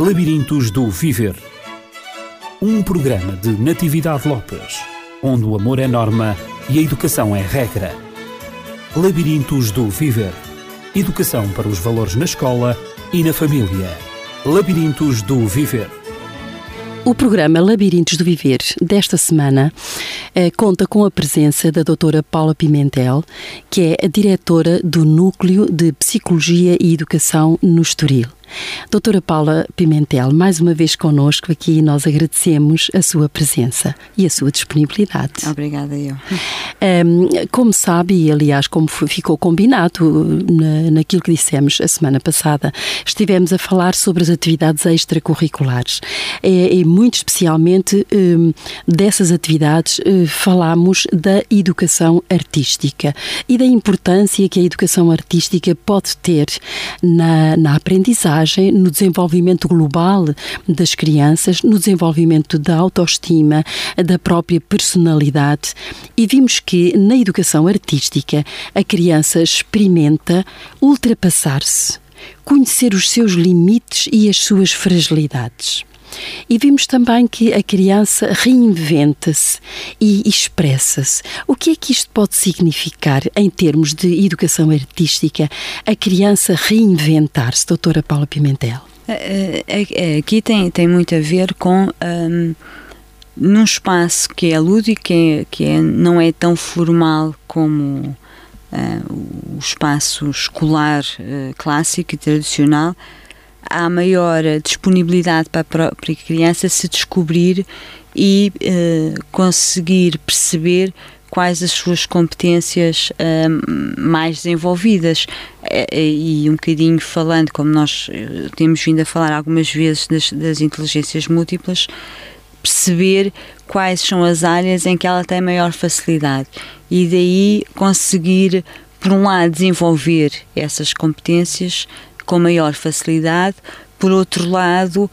Labirintos do Viver. Um programa de Natividade Lopes, onde o amor é norma e a educação é regra. Labirintos do Viver. Educação para os valores na escola e na família. Labirintos do Viver. O programa Labirintos do Viver desta semana eh, conta com a presença da doutora Paula Pimentel, que é a diretora do Núcleo de Psicologia e Educação no Estoril. Doutora Paula Pimentel, mais uma vez connosco aqui nós agradecemos a sua presença e a sua disponibilidade. Obrigada, eu. Um, como sabe, e aliás, como ficou combinado na, naquilo que dissemos a semana passada, estivemos a falar sobre as atividades extracurriculares e, e muito especialmente um, dessas atividades uh, falámos da educação artística e da importância que a educação artística pode ter na, na aprendizagem no desenvolvimento global das crianças, no desenvolvimento da autoestima, da própria personalidade. E vimos que na educação artística a criança experimenta ultrapassar-se, conhecer os seus limites e as suas fragilidades. E vimos também que a criança reinventa-se e expressa-se. O que é que isto pode significar em termos de educação artística? A criança reinventar-se, doutora Paula Pimentel? É, é, é, aqui tem, tem muito a ver com. Um, num espaço que é lúdico, que, é, que é, não é tão formal como uh, o espaço escolar uh, clássico e tradicional, há maior disponibilidade para a própria criança se descobrir e uh, conseguir perceber quais as suas competências uh, mais desenvolvidas. E um bocadinho falando, como nós temos vindo a falar algumas vezes das, das inteligências múltiplas, perceber quais são as áreas em que ela tem maior facilidade. E daí conseguir, por um lado, desenvolver essas competências com maior facilidade, por outro lado,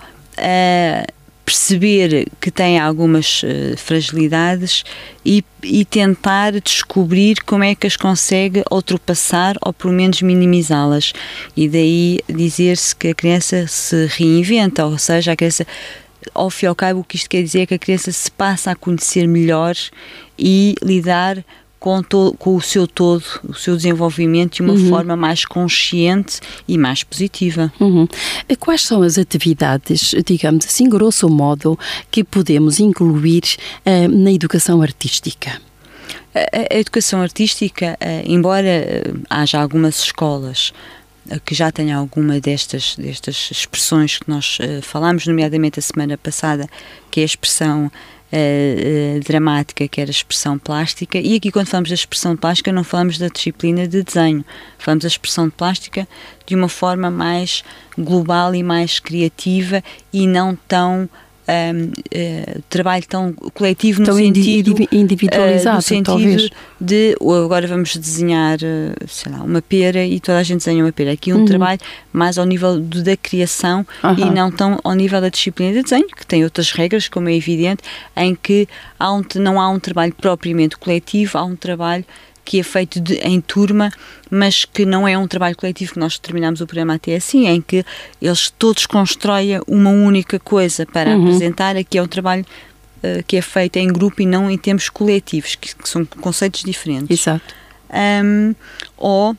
perceber que tem algumas uh, fragilidades e, e, tentar descobrir como é que as consegue ultrapassar ou pelo menos minimizá-las. E daí dizer-se que a criança se reinventa, ou seja, a criança ao fim e ao cabo, o que isto quer dizer é que a criança se passa a conhecer melhor e lidar com, to, com o seu todo, o seu desenvolvimento de uma uhum. forma mais consciente e mais positiva. Uhum. Quais são as atividades, digamos assim, grosso modo, que podemos incluir uh, na educação artística? A, a educação artística, uh, embora uh, haja algumas escolas que já tenham alguma destas, destas expressões que nós falámos, nomeadamente a semana passada, que é a expressão uh, dramática, que era a expressão plástica, e aqui quando falamos da expressão plástica não falamos da disciplina de desenho, falamos da expressão de plástica de uma forma mais global e mais criativa e não tão um, uh, eh, trabalho tão coletivo tão no sentido individualizado, uh, no sentido talvez. de agora vamos desenhar uh, sei lá, uma pera e toda a gente desenha uma pera. Aqui um uhum. trabalho mais ao nível do, da criação uhum. e não tão ao nível da disciplina de desenho, que tem outras regras, como é evidente, em que há um, não há um trabalho propriamente coletivo, há um trabalho que é feito de, em turma, mas que não é um trabalho coletivo que nós terminamos o programa até assim, em que eles todos constroem uma única coisa para uhum. apresentar. Aqui é um trabalho uh, que é feito em grupo e não em termos coletivos, que, que são conceitos diferentes. Exato. Um, ou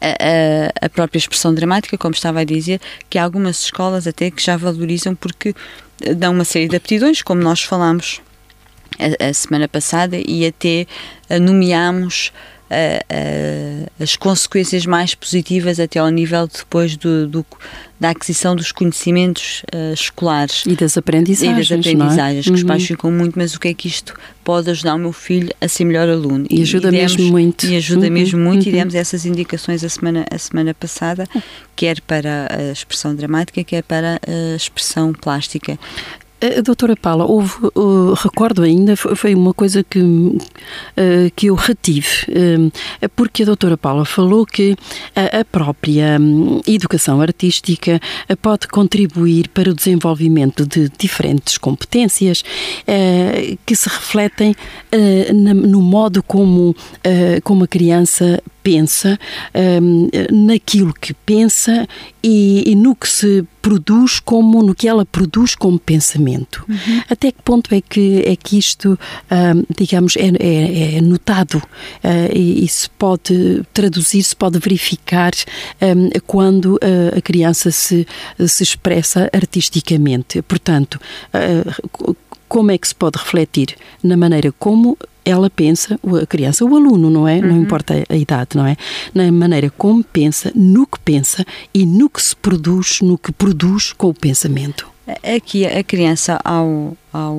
a, a, própria expressão dramática, como estava a dizer, que há algumas escolas até que já valorizam porque dão uma série de aptidões, como nós falamos a, a semana passada e até nomeámos as consequências mais positivas até ao nível depois do, do da aquisição dos conhecimentos uh, escolares e das aprendizagens, e das aprendizagens é? que os pais uhum. ficam muito, mas o que é que isto pode ajudar o meu filho a ser melhor aluno? E, e ajuda e demos, mesmo muito. E ajuda uhum. mesmo muito uhum. e demos essas indicações a semana, a semana passada, quer para a expressão dramática, quer para a expressão plástica. Doutora Paula, houve, uh, recordo ainda, foi uma coisa que, uh, que eu retive, uh, porque a doutora Paula falou que a, a própria um, educação artística uh, pode contribuir para o desenvolvimento de diferentes competências que se refletem na, no modo como, como a criança pensa, um, naquilo que pensa e, e, no que se produz como no que ela produz como pensamento. Uhum. Até que ponto é que é que isto, um, digamos, é, é, é notado uh, e, e, se pode traduzir, se pode verificar um, quando uh, a criança se, se expressa artisticamente. Portanto, uh, como é que se pode refletir na maneira como ela pensa, a criança, o aluno, não é? Uhum. Não importa a idade, não é? Na maneira como pensa, no que pensa e no que se produz, no que produz com o pensamento. Aqui a criança, ao, ao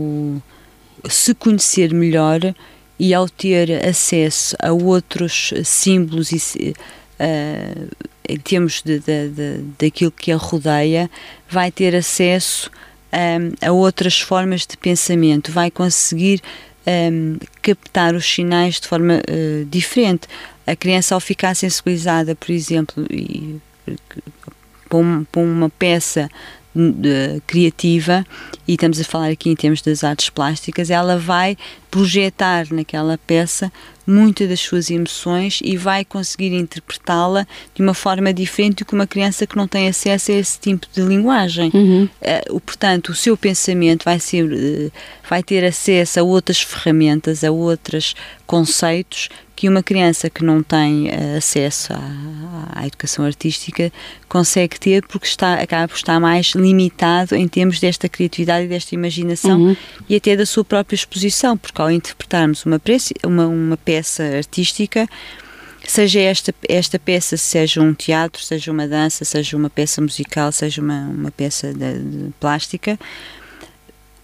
se conhecer melhor e ao ter acesso a outros símbolos e uh, em termos de, de, de, daquilo que a rodeia, vai ter acesso um, a outras formas de pensamento, vai conseguir um, captar os sinais de forma uh, diferente. A criança, ao ficar sensibilizada, por exemplo, e, para uma peça de, criativa, e estamos a falar aqui em termos das artes plásticas, ela vai projetar naquela peça muitas das suas emoções e vai conseguir interpretá-la de uma forma diferente do que uma criança que não tem acesso a esse tipo de linguagem. Uhum. Uh, portanto, o seu pensamento vai, ser, uh, vai ter acesso a outras ferramentas, a outros conceitos que uma criança que não tem uh, acesso à, à, educação artística consegue ter porque está, acaba por estar mais limitado em termos desta criatividade e desta imaginação uhum. e até da sua própria exposição, porque ao interpretarmos uma, uma, uma peça artística, seja esta, esta peça, seja um teatro, seja uma dança, seja uma peça musical, seja uma, uma peça de, de plástica,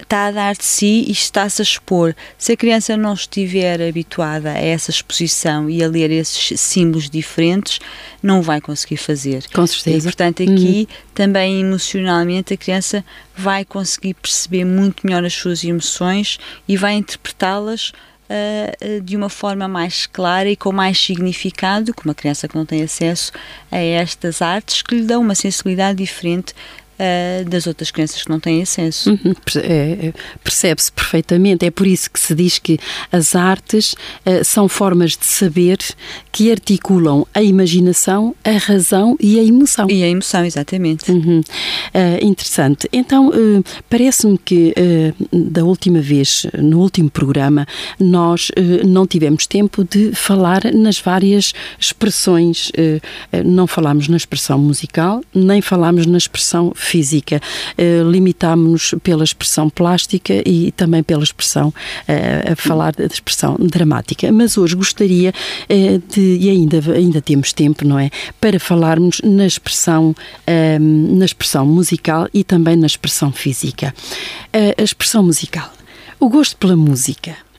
está a dar de si e está-se a expor. Se a criança não estiver habituada a essa exposição e a ler esses símbolos diferentes, não vai conseguir fazer. Com certeza. E, portanto, aqui uhum. também emocionalmente a criança vai conseguir perceber muito melhor as suas emoções e vai interpretá-las uh, de uma forma mais clara e com mais significado que uma criança que não tem acesso a estas artes que lhe dão uma sensibilidade diferente uh, das outras crianças que não têm acesso. Uhum, é, é, Percebe-se perfeitamente. É por isso que se diz que as artes uh, são formas de saber que articulam a imaginação, a razão e a emoção. E a emoção, exatamente. Uhum. Uh, interessante. Então, parece-me que da última vez, no último programa, nós não tivemos tempo de falar nas várias expressões. não falámos na expressão musical, nem falámos na expressão física. Uh, Limitámos-nos pela expressão plástica e também pela expressão, uh, a falar da expressão dramática. Mas hoje gostaria uh, de, e ainda, ainda temos tempo, não é? Para falarmos na expressão, na expressão musical e também na expressão física. a expressão musical. O gosto pela música eh,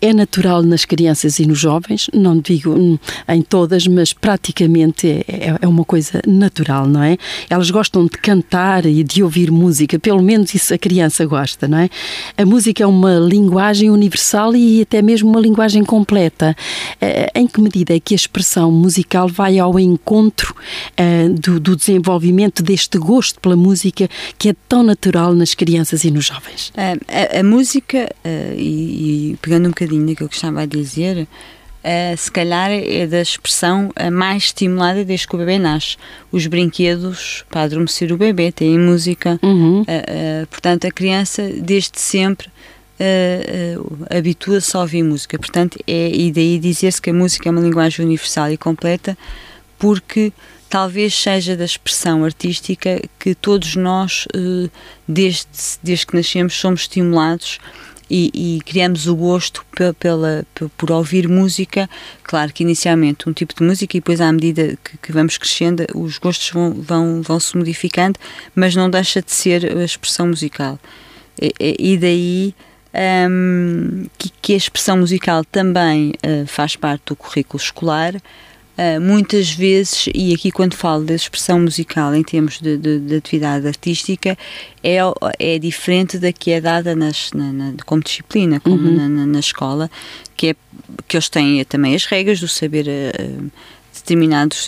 é natural nas crianças e nos jovens, não digo em todas, mas praticamente é, é, é, uma coisa natural, não é? Elas gostam de cantar e de ouvir música, pelo menos isso a criança gosta, não é? A música é uma linguagem universal e até mesmo uma linguagem completa. Eh, em que medida é que a expressão musical vai ao encontro eh, do, do desenvolvimento deste gosto pela música que é tão natural nas crianças e nos jovens? A, a, a música, e, e pegando pegando um bocadinho naquilo que estava a dizer, uh, se calhar é da expressão uh, mais estimulada desde que o bebê nasce. Os brinquedos para adormecer o bebê têm música, uhum. uh, portanto, a criança desde sempre. habitua-se a ouvir música, portanto, é, e daí dizer-se que a música é uma linguagem universal e completa, porque talvez seja da expressão artística que todos nós, desde, desde que nascemos, somos estimulados e, e criamos o gosto pela, por ouvir música. Claro que inicialmente um tipo de música e depois à medida que, que vamos crescendo os gostos vão, vão, vão se modificando, mas não deixa de ser a expressão musical. E, e daí um, que, que, a expressão musical também uh, faz parte do currículo escolar Uh, muitas vezes, e aqui quando falo da expressão musical em termos de, de, de atividade artística, é, é diferente da que é dada nas, na, na, como disciplina, como uhum. na, na, escola, que, é, que eles têm também as regras do saber. Uh, determinados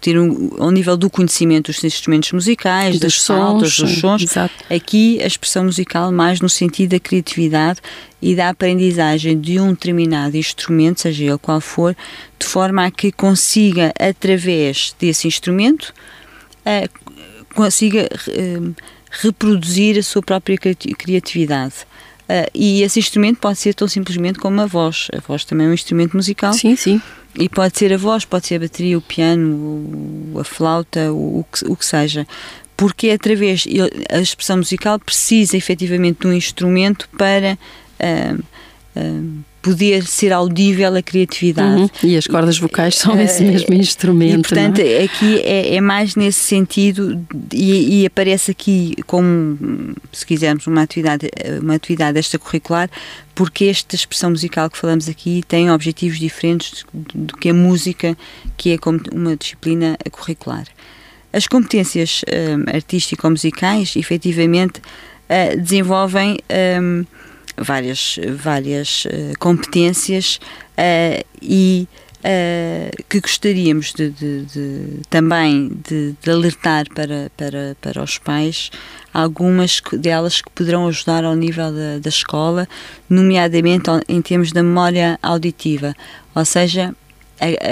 ter um, ao nível do conhecimento dos instrumentos musicais, das sons, dos sons. Exato. Aqui a expressão musical mais no sentido da criatividade e da aprendizagem de um determinado instrumento, seja ele qual for, de forma a que consiga, através desse instrumento, uh, consiga uh, reproduzir a sua própria criatividade. Uh, e esse instrumento pode ser tão simplesmente como a voz. A voz também é um instrumento musical. Sim, sim. E pode ser a voz, pode ser a bateria, o piano, a flauta, o, o, que, o que seja. Porque é através. A expressão musical precisa efetivamente de um instrumento para. Uh, poder ser audível a criatividade. Uhum. E as cordas vocais são esse mesmo instrumento. E, portanto, é? aqui é, é, mais nesse sentido e, e, aparece aqui como, se quisermos, uma atividade, uma atividade extracurricular, porque esta expressão musical que falamos aqui tem objetivos diferentes do que a música, que é como uma disciplina curricular. As competências um, artístico-musicais, efetivamente, uh, desenvolvem. Um, várias, várias uh, competências uh, e uh, que gostaríamos de, de, de também de, de, alertar para, para, para os pais, algumas delas que poderão ajudar ao nível da, da escola, nomeadamente em termos da memória auditiva, ou seja,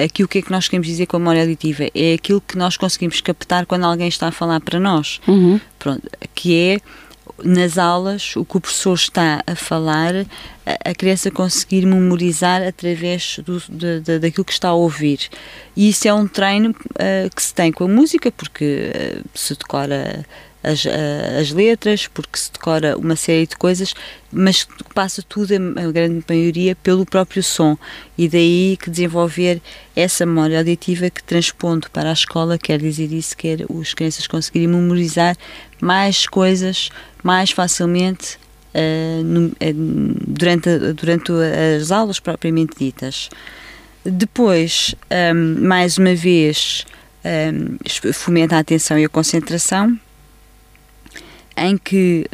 aqui o que é que nós queremos dizer com a memória auditiva? É aquilo que nós conseguimos captar quando alguém está a falar para nós. Uhum. Pronto, que é nas aulas, o que o professor está a falar, a, a criança conseguir memorizar através do, de, de, daquilo que está a ouvir. E isso é um treino uh, que se tem com a música, porque uh, se decora as, as letras, porque se decora uma série de coisas, mas passa tudo, a grande maioria, pelo próprio som. E daí que desenvolver essa memória auditiva que transpondo para a escola quer dizer isso, quer os crianças conseguirem memorizar mais coisas mais facilmente uh, no, uh, durante, durante as aulas propriamente ditas. Depois, um, ehm, mais uma vez, um, ehm, fomenta a atenção e a concentração, em que,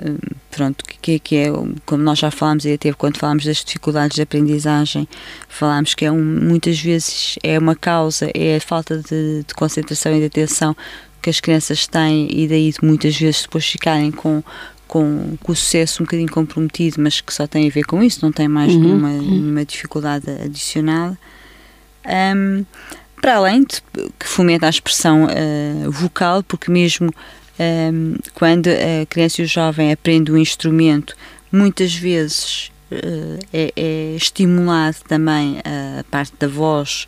pronto, que, que é, como nós já falámos e até quando falámos das dificuldades de aprendizagem, falámos que é um, muitas vezes é uma causa, é a falta de, de, concentração e de atenção que as crianças têm e daí muitas vezes depois ficarem com, com, com o sucesso um bocadinho comprometido, mas que só tem a ver com isso, não tem mais uhum. nenhuma, uhum. nenhuma dificuldade adicional. Um, para além de que fomenta a expressão uh, vocal, porque mesmo quando a criança e o jovem aprende um instrumento, muitas vezes uh, é, é, estimulado também a parte da voz,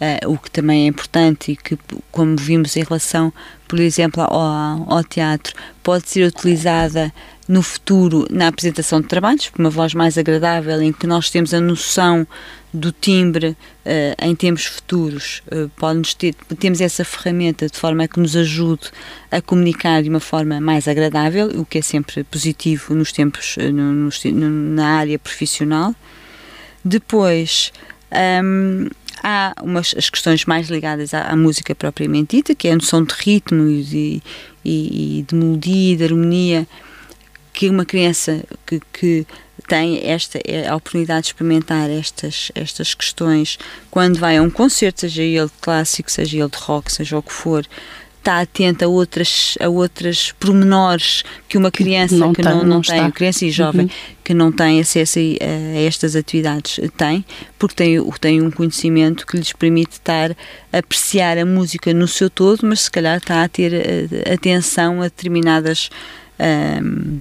uh, o que também é importante e que, como vimos em relação, por exemplo, ao, ao teatro, pode ser utilizada no futuro na apresentação de trabalhos, uma voz mais agradável, em que nós temos a noção do timbre uh, em tempos futuros, uh, pode ter, temos essa ferramenta de forma a que nos ajude a comunicar de uma forma mais agradável, o que é sempre positivo nos tempos, uh, no, no, na área profissional. Depois, um, há umas as questões mais ligadas à, à, música propriamente dita, que é a noção de ritmo e, e, e de melodia de harmonia, que uma criança que, que tem esta é a oportunidade de experimentar estas, estas questões quando vai a um concerto, seja ele clássico, seja ele de rock, seja o que for, está atenta a outras, a outras pormenores que uma criança não que tem, não, não, tem, criança e jovem, uhum. que não tem acesso a, a, estas atividades tem, porque tem, tem um conhecimento que lhes permite estar a apreciar a música no seu todo, mas se calhar está a ter a, atenção a determinadas um,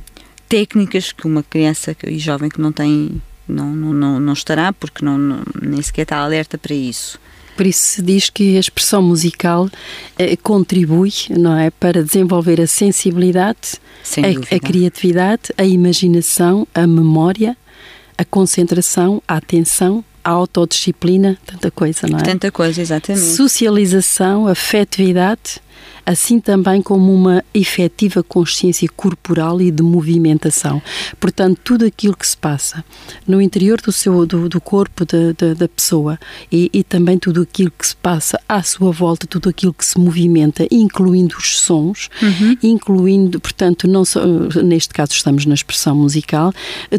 técnicas que uma criança e jovem que não tem não, não, não, estará, porque não, não, nem sequer está alerta para isso. Por isso se diz que a expressão musical eh, contribui, não é, para desenvolver a sensibilidade, a, a, criatividade, a imaginação, a memória, a concentração, a atenção, a autodisciplina, tanta coisa, não é? Tanta coisa, exatamente. Socialização, afetividade assim também como uma efetiva consciência corporal e de movimentação. Portanto, tudo aquilo que se passa no interior do, seu, do, do corpo da, da, da pessoa e, e, também tudo aquilo que se passa à sua volta, tudo aquilo que se movimenta, incluindo os sons, uhum. incluindo, portanto, não só, neste caso estamos na expressão musical,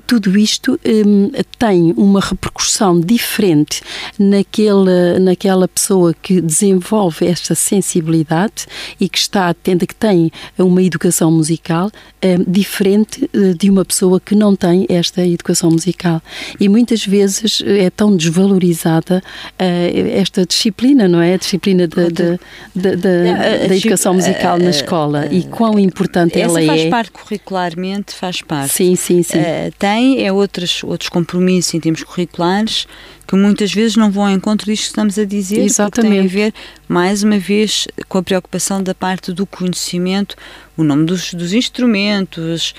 tudo isto um, tem uma repercussão diferente naquela, naquela pessoa que desenvolve esta sensibilidade e que está atenta, que tem uma educação musical é, diferente eh, de uma pessoa que não tem esta educação musical. E muitas vezes é tão desvalorizada uh, esta disciplina, não é? A disciplina da, da, da, da, da educação musical na escola e quão importante ela é. faz parte curricularmente, faz parte. Sim, sim, sim. Uh, tem é outros, outros compromissos em termos curriculares que muitas vezes não vão ao encontro disto que estamos a dizer, Exatamente. porque tem a ver, mais uma vez, com a preocupação da parte do conhecimento, o nome dos, dos instrumentos,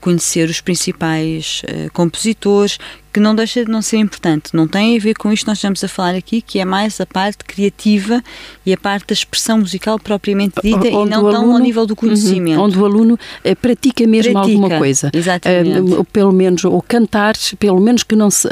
conhecer os principais uh, compositores, que não deixa de não ser importante. Não tem a ver com isto que nós estamos a falar aqui, que é mais a parte criativa e a parte da expressão musical propriamente dita onde e não tão ao nível do conhecimento. Uhum, onde o aluno uh, pratica mesmo pratica, alguma coisa. Exatamente. Uh, pelo menos, ou cantar, pelo menos que não se,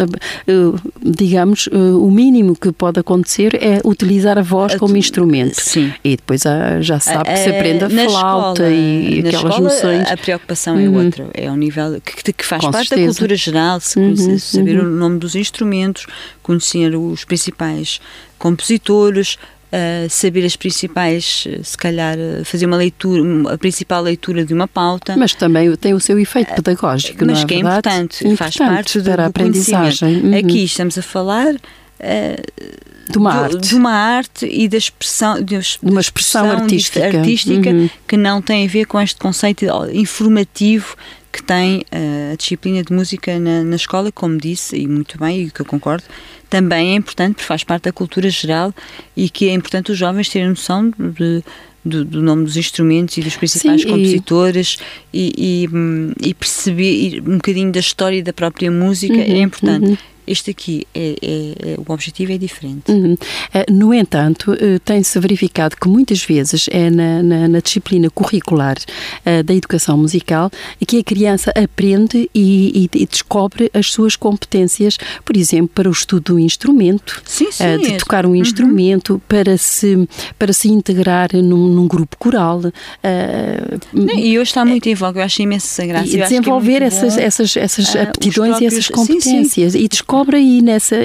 digamos, o mínimo que pode acontecer é utilizar a voz como instrumento. Sim. E depois já sabe que se aprende a flauta e na aquelas escola, noções. A preocupação é uhum. outra, é um nível que, que faz Com parte certeza. da cultura geral, se uhum, saber uhum. o nome dos instrumentos, conhecer os principais compositores, Uh, saber as principais, se calhar, fazer uma leitura, a principal leitura de uma pauta. Mas também tem o seu efeito pedagógico, uh, mas não é que é importante, importante, faz parte do, a aprendizagem. Uhum. Aqui estamos a falar. Uh, de uma arte. De uma arte e da expressão, de, uma expressão, artística, artística uhum. que não tem a ver com este conceito informativo que tem uh, a disciplina de música na, na, escola, como disse, e muito bem, e que eu concordo, também é importante porque faz parte da cultura geral e que é importante os jovens terem noção de, do, do, nome dos instrumentos e dos principais Sim, compositores e, e, e, e perceber um bocadinho da história da própria música é uhum, é importante. Uhum. Este aqui, é, é, é, o objetivo é diferente. Uhum. Eh, no entanto, eh, tem-se verificado que muitas vezes é na, na, na disciplina curricular uh, da educação musical que a criança aprende e, e, e, descobre as suas competências, por exemplo, para o estudo do instrumento, sim, sim, uh, de tocar um uhum. instrumento, para, se, para se integrar num, num grupo coral. Uh, e hoje está muito em voga, eu acho imensa graça. E desenvolver é essas, essas, essas aptidões próprios, e essas competências sim, e descobre descobre aí nessa,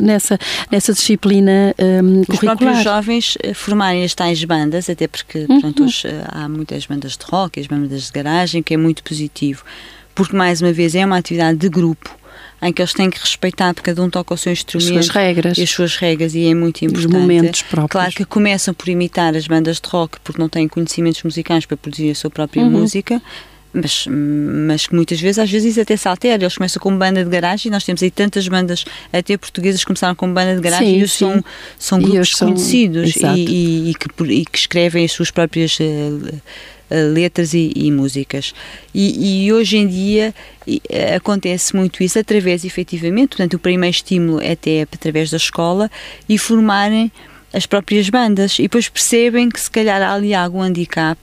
nessa, nessa disciplina um, Os curricular. próprios jovens eh, formarem as tais bandas, até porque uhum. portanto, hoje eh, há muitas bandas de rock, as bandas de garagem, que é muito positivo, porque mais uma vez é uma atividade de grupo em que eles têm que respeitar, porque cada um toca o seu instrumento. As suas regras. E as suas regras, e é muito importante. Os momentos próprios. Claro que começam por imitar as bandas de rock, porque não têm conhecimentos musicais para produzir a sua própria uhum. música, mas, mas que muitas vezes, às vezes isso até se altera. Eles começam com banda de garagem e nós temos aí tantas bandas, até portuguesas, começaram com banda de garagem sim, e são, são grupos conhecidos e, e, e, que, e que escrevem as suas próprias uh, letras e, e músicas. E, e, hoje em dia acontece muito isso através, efetivamente, portanto, o primeiro estímulo é até através da escola e formarem as próprias bandas e depois percebem que se calhar há ali algum handicap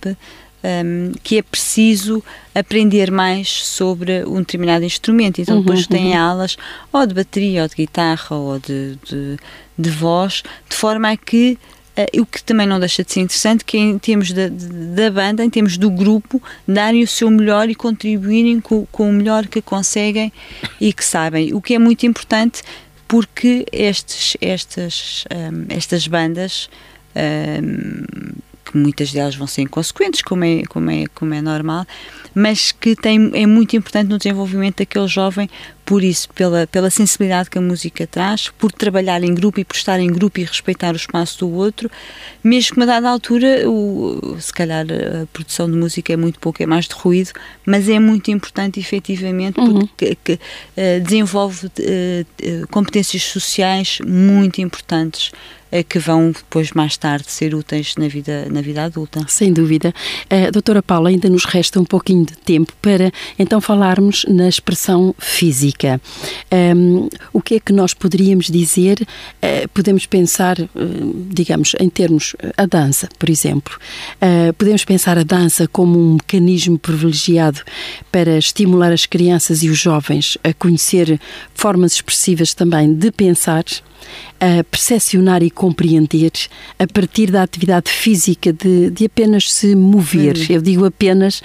um, que é preciso aprender mais sobre um determinado instrumento. Então, uhum, depois tem uhum. aulas ou de bateria, ou de guitarra, ou de, de, de voz, de forma a que Uh, o que também não deixa de ser interessante, que é em termos da, da banda, em termos do grupo, darem o seu melhor e contribuírem com, com o melhor que conseguem e que sabem. O que é muito importante porque estes, estas, um, estas bandas um, que muitas delas vão ser inconsequentes, como é, como é, como é normal, mas que tem, é muito importante no desenvolvimento daquele jovem, por isso, pela, pela sensibilidade que a música traz, por trabalhar em grupo e por estar em grupo e respeitar o espaço do outro, mesmo que a dada altura, o, se calhar a produção de música é muito pouco, é mais de ruído, mas é muito importante efetivamente uhum. porque que, uh, desenvolve uh, competências sociais muito importantes que vão depois mais tarde ser úteis na vida, na vida adulta. Sem dúvida. Uh, doutora Paula, ainda nos resta um pouquinho de tempo para então falarmos na expressão física. Um, o que é que nós poderíamos dizer? Uh, podemos pensar, uh, digamos, em termos a dança, por exemplo. Uh, podemos pensar a dança como um mecanismo privilegiado para estimular as crianças e os jovens a conhecer formas expressivas também de pensar a percepcionar e compreender a partir da atividade física de, de apenas se mover. Hum. Eu digo apenas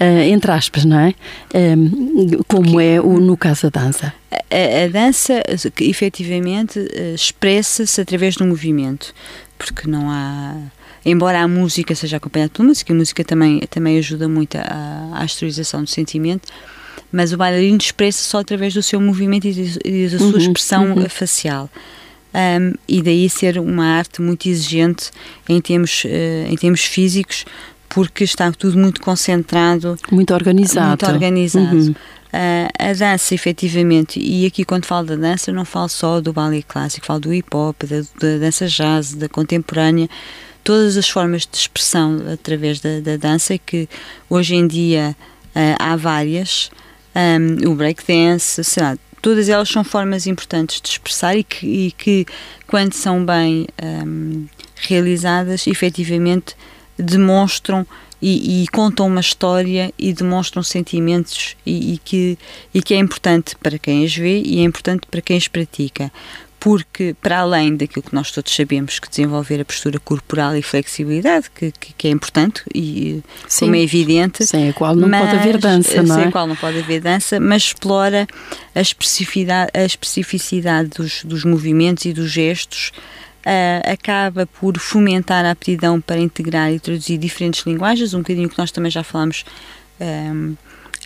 uh, entre aspas, não é? Um, como é o, no caso da dança. A, a dança, efetivamente, eh, expressa-se através do movimento, porque não há embora a música seja acompanhada pela música, a música também, também ajuda muito à, exteriorização do sentimento, mas o bailarino expressa só através do seu movimento e, e da sua uhum, expressão uhum. facial um, e daí ser uma arte muito exigente em termos, uh, em termos físicos, porque está tudo muito concentrado, muito organizado. Muito organizado. Uhum. Uh, a dança, efetivamente, e aqui quando falo da dança, não falo só do ballet clássico, falo do hip hop, da, da dança jazz, da contemporânea, todas as formas de expressão através da, da dança, que hoje em dia uh, há várias, um, o breakdance, sei lá, todas elas são formas importantes de expressar e que, e que quando são bem um, realizadas, efetivamente demonstram e, e, contam uma história e demonstram sentimentos e, e, que, e que é importante para quem as vê e é importante para quem as pratica porque para além daquilo que nós todos sabemos que desenvolver a postura corporal e flexibilidade que, que, que é importante e Sim, como é evidente sem a qual não mas, pode haver dança não sem é? a qual não pode haver dança mas explora a especificidade a especificidade dos, dos movimentos e dos gestos uh, acaba por fomentar a aptidão para integrar e traduzir diferentes linguagens um bocadinho que nós também já falamos um,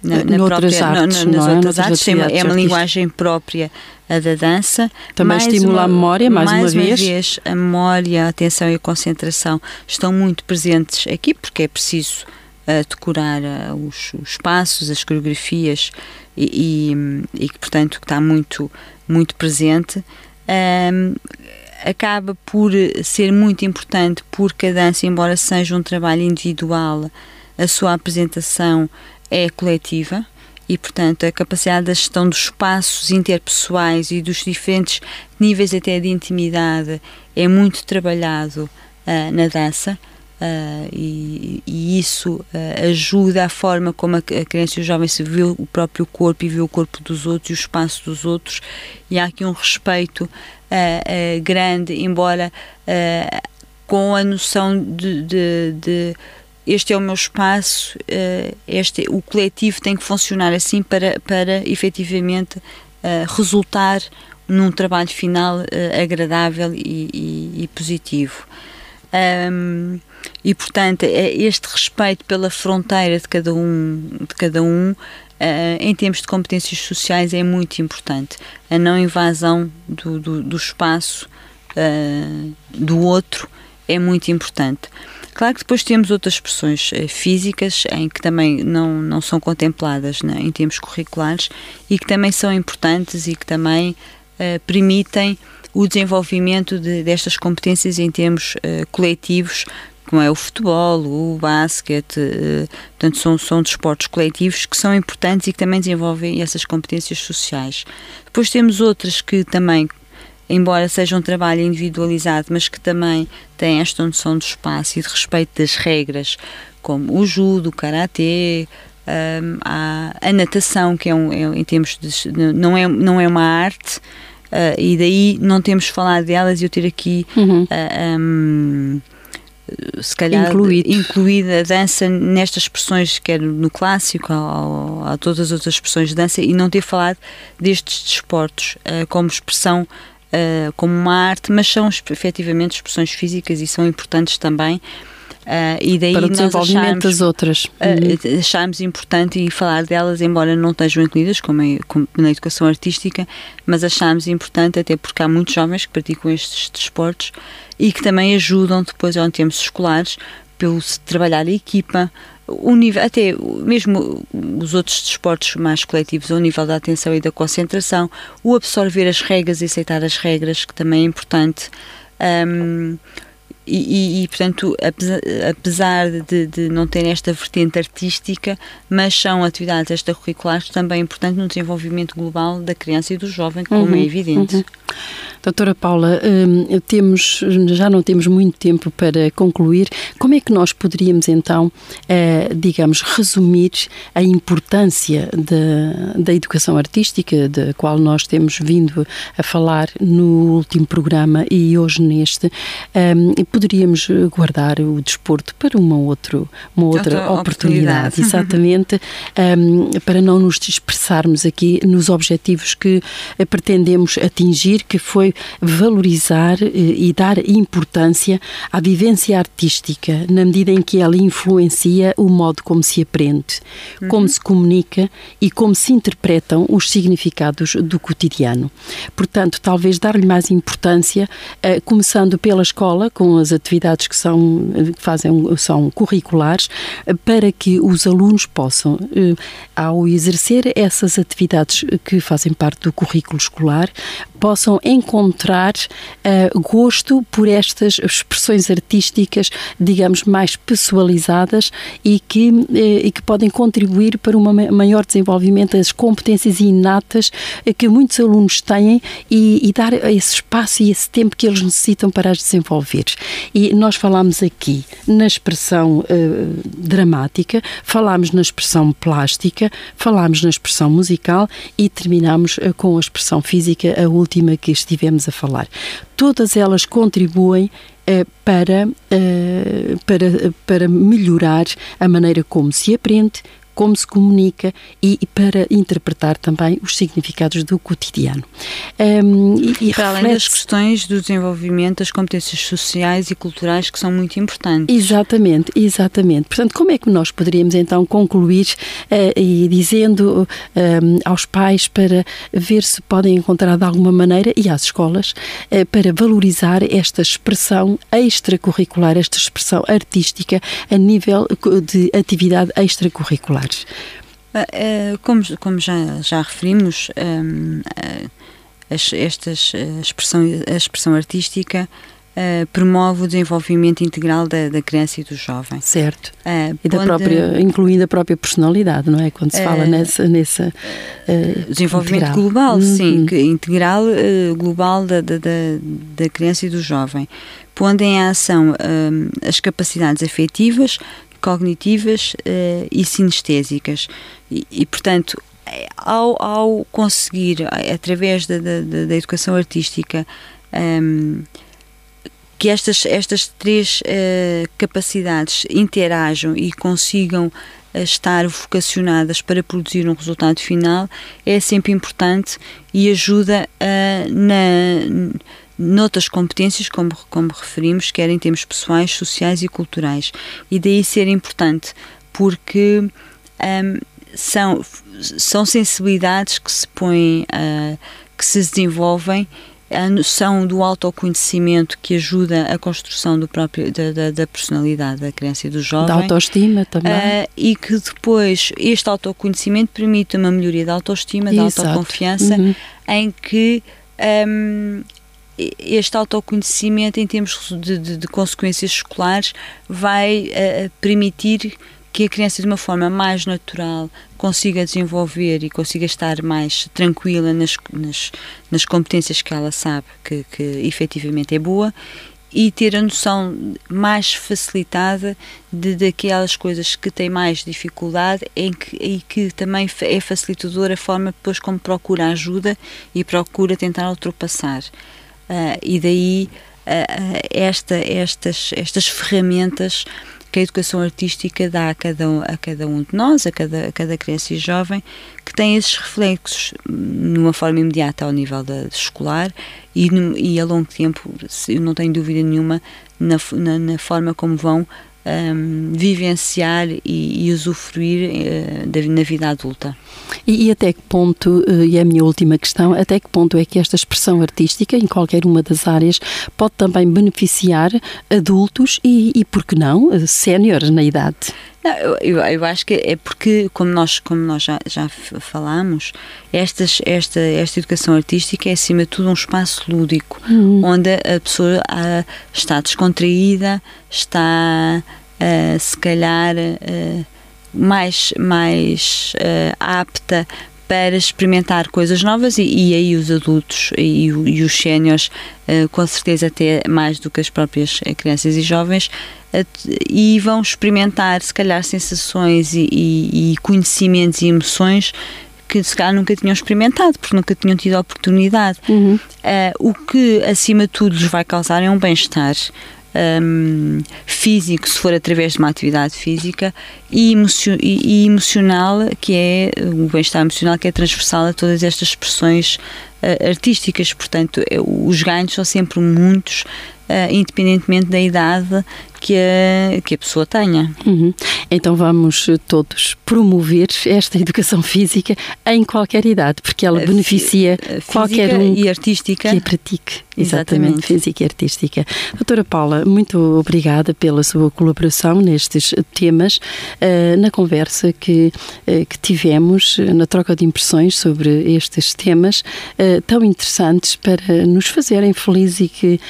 na, na própria, artes, nas é? outras artes, é uma, é uma linguagem própria a da dança. Também mais estimula uma, a memória, mais, mais uma, uma vez. vez. A memória, a atenção e a concentração estão muito presentes aqui, porque é preciso uh, decorar uh, os, os, passos, as coreografias e, e, e portanto, está muito, muito presente. Um, acaba por ser muito importante porque a dança, embora seja um trabalho individual, a sua apresentação é coletiva e, portanto, a capacidade da gestão dos espaços interpessoais e dos diferentes níveis até de intimidade é muito trabalhado uh, na dança. Uh, e, e, isso uh, ajuda a forma como a, a criança e o jovem se vê o próprio corpo e vê o corpo dos outros e o espaço dos outros e há aqui um respeito uh, grande, embora com a noção de, de, de este é o meu espaço, uh, este, o coletivo tem que funcionar assim para, para efetivamente uh, resultar num trabalho final uh, agradável e, e, e positivo. Um, e portanto este respeito pela fronteira de cada um de cada um em termos de competências sociais é muito importante a não invasão do, do, do espaço do outro é muito importante Claro que depois temos outras expressões eh, físicas em que também não, não são contempladas né, em termos curriculares e que também são importantes e que também uh, permitem o desenvolvimento de, destas competências em termos uh, coletivos, como é o futebol, o basquete, uh, portanto são, são desportos coletivos que são importantes e que também desenvolvem essas competências sociais. Depois temos outras que também embora seja um trabalho individualizado, mas que também tem esta noção do espaço e de respeito das regras, como o judo, o karatê, um, a, a, natação, que é um, é, em termos de, não é não é uma arte uh, e daí não temos falado delas e eu ter aqui uhum. uh, um, se calhar Incluído. incluída a dança nestas expressões, quer no clássico, a todas as outras expressões de dança, e não ter falado destes desportos uh, como expressão uh, como uma arte, mas são efetivamente expressões físicas e são importantes também. Uh, e daí para o desenvolvimento achámos, das outras. Uh, achámos importante e falar delas, embora não estejam incluídas como, é, como, na educação artística, mas achámos importante, até porque há muitos jovens que praticam estes desportos e que também ajudam depois ao termos escolares pelo trabalhar a equipa, o nível, até mesmo os outros desportos mais coletivos, o nível da atenção e da concentração, o absorver as regras e aceitar as regras, que também é importante. Um, e, e, e, portanto, apesar, apesar de, de, não ter esta vertente artística, mas são atividades extracurriculares também importantes no desenvolvimento global da criança e do jovem, como uhum, é evidente. Uhum. Doutora Paula, hum, temos, já não temos muito tempo para concluir. Como é que nós poderíamos então, eh, digamos, resumir a importância da, da educação artística, da qual nós temos vindo a falar no último programa e hoje neste? Hum, poderíamos guardar o desporto para uma, outro, uma outra, outra oportunidade, oportunidade. exatamente, um, para não nos dispersarmos aqui nos objetivos que pretendemos atingir, que foi valorizar eh, e dar importância à vivência artística, na medida em que ela influencia o modo como se aprende, uhum. como se comunica e como se interpretam os significados do cotidiano. Portanto, talvez dar-lhe mais importância, começando pela escola, com as atividades que são, que fazem, são curriculares, uh, para que os alunos possam, uh, ao exercer essas atividades que fazem parte do currículo escolar, possam encontrar gosto por estas expressões artísticas, digamos, mais pessoalizadas e que, e que podem contribuir para um maior desenvolvimento das competências inatas que muitos alunos têm e, e, dar esse espaço e esse tempo que eles necessitam para as desenvolver. E nós falámos aqui na expressão dramática, falámos na expressão plástica, falámos na expressão musical e terminamos com a expressão física, a última que estivemos a falar. Todas elas contribuem eh, para, para, para melhorar a maneira como se aprende, como se comunica e, e, para interpretar também os significados do cotidiano. Um, e, e para além das questões do desenvolvimento das competências sociais e culturais que são muito importantes. Exatamente, exatamente. Portanto, como é que nós poderíamos então concluir uh, e dizendo um, aos pais para ver se podem encontrar de alguma maneira e às escolas uh, para valorizar esta expressão extracurricular, esta expressão artística a nível de atividade extracurricular? Eh, como, como já, já referimos, ehm, estas, a, expressão, a expressão artística Uh, promove o desenvolvimento integral da, da criança e do jovem. Certo. Uh, e da própria, incluindo a própria personalidade, não é? Quando se uh, fala nessa. nessa desenvolvimento integral. global, uhum. sim, que, integral global da, da, da criança e do jovem, pondo em ação ehm, as capacidades afetivas, cognitivas uh, e sinestésicas. E, e, portanto, ao, ao conseguir, através da, da, da educação artística, um, ehm, que estas, estas três uh, capacidades interajam e consigam uh, estar vocacionadas para produzir um resultado final, é sempre importante e ajuda uh, na noutras competências, como, como referimos, quer em termos pessoais, sociais e culturais. E daí ser importante, porque um, são, são sensibilidades que se põem, uh, que se desenvolvem a noção do autoconhecimento que ajuda a construção do próprio, da, da, da personalidade da criança e do jovem. Da autoestima também. Uh, e que depois este autoconhecimento permite uma melhoria da autoestima, da autoconfiança, uhum. em que um, este autoconhecimento, em termos de, de, de consequências escolares, vai uh, permitir que a criança, de uma forma mais natural, consiga desenvolver e consiga estar mais tranquila nas, nas, nas competências que ela sabe que, que efetivamente é boa e ter a noção mais facilitada de daquelas coisas que têm mais dificuldade em que, e que também é facilitadora a forma depois como procura ajuda e procura tentar ultrapassar. Uh, e daí uh, esta, estas, estas ferramentas que a educação artística dá a cada, um, a cada um de nós, a cada, a cada criança e jovem, que tem esses reflexos numa forma imediata ao nível da, escolar e, no, e a longo tempo, eu não tenho dúvida nenhuma, na, na, na forma como vão um, vivenciar e, e usufruir uh, na vida adulta. E, e, até que ponto, uh, e a minha última questão, até que ponto é que esta expressão artística, em qualquer uma das áreas, pode também beneficiar adultos e, e por que não, séniores na idade? Não, eu, eu acho que é porque, como nós, como nós já, já falamos, estas, esta, esta educação artística é, acima de tudo, um espaço lúdico, uhum. onde a pessoa está descontraída, está, se calhar, mais, mais apta para experimentar coisas novas e, e aí os adultos e, e os séniores, uh, com certeza até mais do que as próprias crianças e jovens, uh, e vão experimentar se calhar sensações e, e, conhecimentos e emoções que se calhar nunca tinham experimentado, porque nunca tinham tido a oportunidade. Uhum. Uh, o que acima de tudo lhes vai causar é um bem-estar um, físico, se for através de uma atividade física, e, emocio e, e emocional, que é o bem-estar emocional, que é transversal a todas estas expressões uh, artísticas. Portanto, é, os ganhos são sempre muitos, uh, independentemente da idade que a, que a pessoa tenha. Uhum. Então vamos todos promover esta educação física em qualquer idade, porque ela beneficia qualquer um e artística que a pratique. Exatamente, Exatamente, física e artística. Doutora Paula, muito obrigada pela sua colaboração nestes temas, uh, na conversa que, uh, que tivemos, na troca de impressões sobre estes temas tão interessantes para nos fazerem felizes e que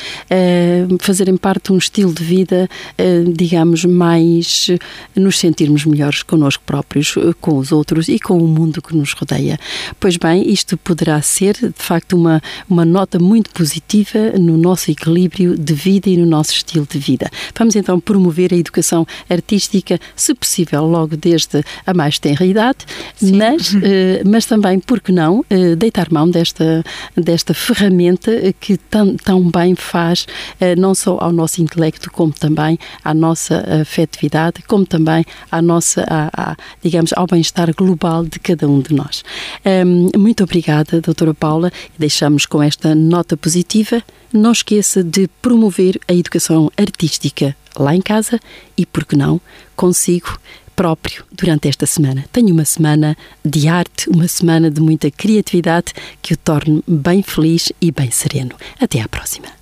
fazerem parte de um estilo de vida eh, digamos, mais nos sentirmos melhores connosco próprios, eh, com os outros e com o mundo que nos rodeia. Pois bem, isto poderá ser, de facto, uma, uma nota muito positiva no nosso equilíbrio de vida e no nosso estilo de vida. Vamos então promover a educação artística, se possível, logo desde a mais tenra idade, mas, eh, mas também, por que não, deitar mão desta, desta ferramenta que tão, tão bem faz não só ao nosso intelecto, como também à nossa afetividade, como também à nossa, à, à, digamos, ao bem-estar global de cada um de nós. Um, muito obrigada, doutora Paula. Deixamos com esta nota positiva. Não esqueça de promover a educação artística lá em casa e, por que não, consigo próprio durante esta semana. Tenho uma semana de arte, uma semana de muita criatividade que o torne bem feliz e bem sereno. Até à próxima.